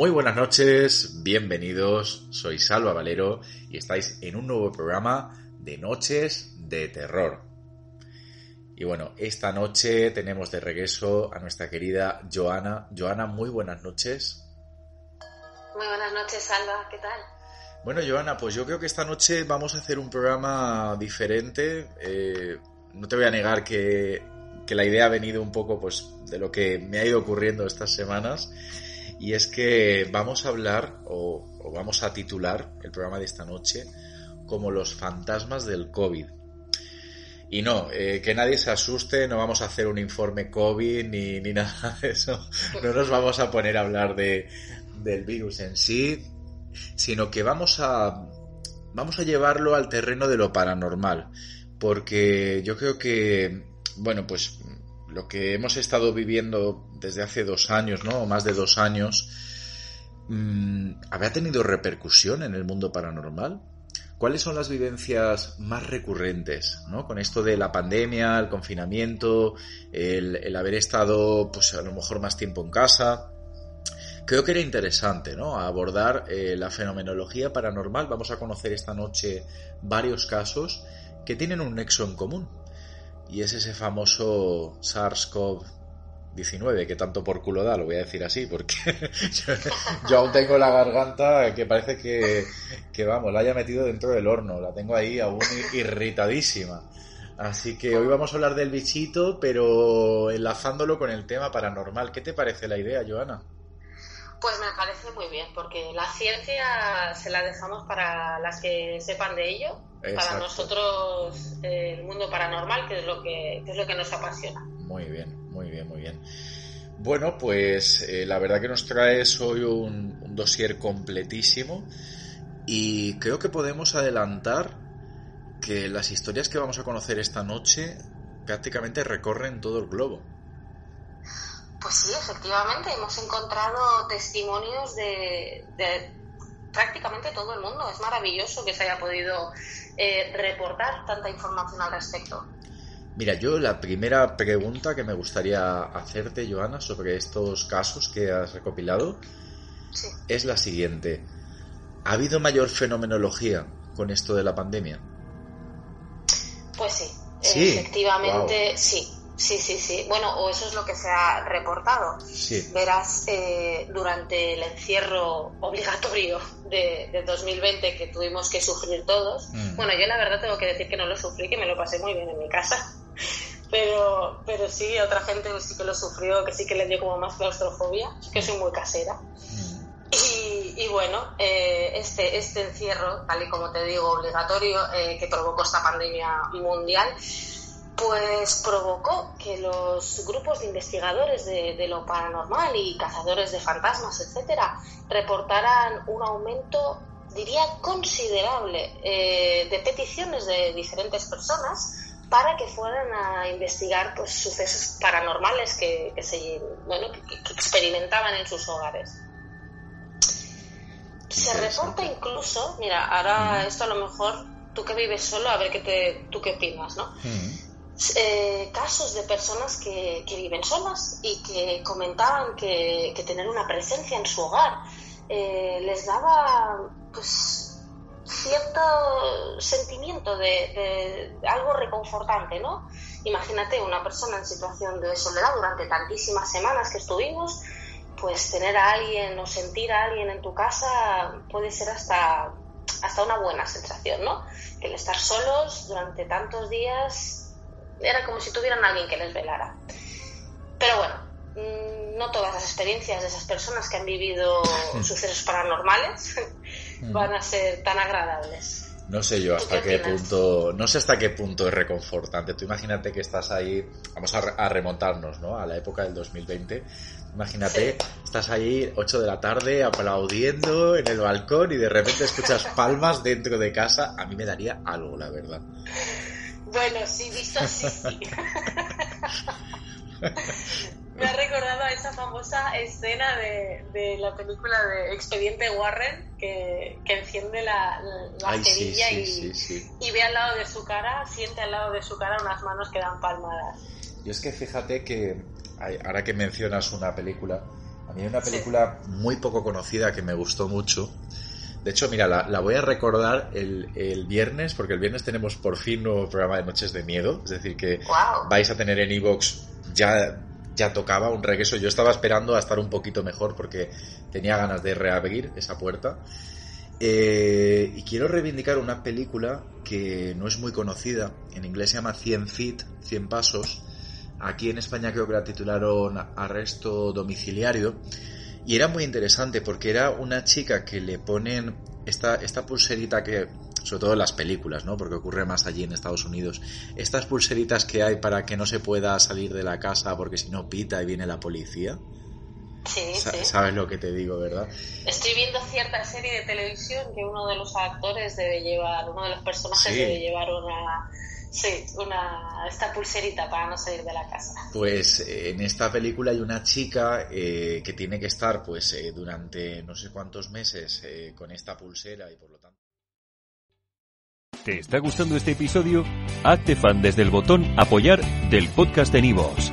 Muy buenas noches, bienvenidos, soy Salva Valero y estáis en un nuevo programa de Noches de Terror. Y bueno, esta noche tenemos de regreso a nuestra querida Joana. Joana, muy buenas noches. Muy buenas noches, Salva, ¿qué tal? Bueno, Joana, pues yo creo que esta noche vamos a hacer un programa diferente. Eh, no te voy a negar que, que la idea ha venido un poco pues, de lo que me ha ido ocurriendo estas semanas y es que vamos a hablar o, vamos a titular el programa de esta noche como los fantasmas del COVID. Y no, eh, que nadie se asuste, no vamos a hacer un informe COVID ni, ni nada de eso, no nos vamos a poner a hablar de, del virus en sí, sino que vamos a, vamos a llevarlo al terreno de lo paranormal, porque yo creo que, bueno, pues lo que hemos estado viviendo desde hace dos años, ¿no? O más de dos años, mmm, ¿habrá tenido repercusión en el mundo paranormal? ¿Cuáles son las vivencias más recurrentes, ¿no? Con esto de la pandemia, el confinamiento, el, el haber estado, pues a lo mejor más tiempo en casa. Creo que era interesante, ¿no? abordar eh, la fenomenología paranormal. Vamos a conocer esta noche varios casos que tienen un nexo en común y es ese famoso SARS-CoV-19 que tanto por culo da, lo voy a decir así, porque yo, aún tengo la garganta que parece que, que, vamos, la haya metido dentro del horno, la tengo ahí aún irritadísima. Así que hoy vamos a hablar del bichito, pero enlazándolo con el tema paranormal. ¿Qué te parece la idea, Joana? Pues me parece muy bien, porque la ciencia se la dejamos para las que sepan de ello, Exacto. para nosotros eh, el mundo paranormal, que es lo que, que, es lo que nos apasiona. Muy bien, muy bien, muy bien. Bueno, pues eh, la verdad que nos traes hoy un, un dossier completísimo y creo que podemos adelantar que las historias que vamos a conocer esta noche prácticamente recorren todo el globo. Pues sí, efectivamente, hemos encontrado testimonios de, de, prácticamente todo el mundo. Es maravilloso que se haya podido eh, reportar tanta información al respecto. Mira, yo la primera pregunta que me gustaría hacerte, Joana, sobre estos casos que has recopilado sí. es la siguiente. ¿Ha habido mayor fenomenología con esto de la pandemia? Pues sí, ¿Sí? efectivamente wow. sí. Sí, sí, sí. Bueno, o eso es lo que se ha reportado. Sí. Verás, eh, durante el encierro obligatorio de, de, 2020 que tuvimos que sufrir todos, mm. bueno, yo la verdad tengo que decir que no lo sufrí, que me lo pasé muy bien en mi casa. Pero, pero sí, otra gente sí que lo sufrió, que sí que le dio como más claustrofobia, que soy muy casera. Mm. Y, y, bueno, eh, este, este encierro, tal y como te digo, obligatorio, eh, que provocó esta pandemia mundial, pues provocó que los grupos de investigadores de, de, lo paranormal y cazadores de fantasmas, etcétera, reportaran un aumento, diría, considerable eh, de peticiones de diferentes personas para que fueran a investigar pues, sucesos paranormales que, que se, bueno, que, que, experimentaban en sus hogares. Se reporta incluso, mira, ahora esto a lo mejor tú que vives solo, a ver qué te, tú qué opinas, ¿no? Eh, casos de personas que, que, viven solas y que comentaban que, que tener una presencia en su hogar eh, les daba pues cierto sentimiento de, de, algo reconfortante, ¿no? Imagínate una persona en situación de soledad durante tantísimas semanas que estuvimos, pues tener a alguien o sentir a alguien en tu casa puede ser hasta, hasta una buena sensación, ¿no? El estar solos durante tantos días era como si tuvieran a alguien que les velara. Pero bueno, mm, no todas las experiencias de esas personas que han vivido sucesos paranormales mm. van a ser tan agradables. No sé yo hasta qué, punto, no sé hasta qué punto es reconfortante. Tú imagínate que estás ahí, vamos a, remontarnos, ¿no? A la época del 2020. Imagínate, estás ahí 8 de la tarde aplaudiendo en el balcón y de repente escuchas palmas dentro de casa. A mí me daría algo, la verdad. Bueno, sí, visto así, sí. Me ha recordado a esa famosa escena de, la película de Expediente Warren que, enciende la, cerilla y, ve al lado de su cara, siente al lado de su cara unas manos que dan palmadas. Y es que fíjate que ahora que mencionas una película, a mí hay una película muy poco conocida que me gustó mucho. De hecho, mira, la, voy a recordar el, viernes, porque el viernes tenemos por fin un nuevo programa de Noches de Miedo. Es decir, que vais a tener en Evox ya ya tocaba un regreso. Yo estaba esperando a estar un poquito mejor porque tenía ganas de reabrir esa puerta. Eh, y quiero reivindicar una película que no es muy conocida. En inglés se llama 100 Feet, 100 Pasos. Aquí en España creo que la titularon Arresto Domiciliario. Y era muy interesante porque era una chica que le ponen esta, esta pulserita que sobre todo en las películas, ¿no? Porque ocurre más allí en Estados Unidos. Estas pulseritas que hay para que no se pueda salir de la casa porque si no pita y viene la policía. Sí, sí. Sabes lo que te digo, ¿verdad? Estoy viendo cierta serie de televisión que uno de los actores debe llevar, uno de los personajes debe llevar una, sí, una, esta pulserita para no salir de la casa. Pues eh, en esta película hay una chica eh, que tiene que estar, pues, eh, durante no sé cuántos meses con esta pulsera y por lo tanto. ¿Te está gustando este episodio? Hazte fan desde el botón Apoyar del podcast de Nivos.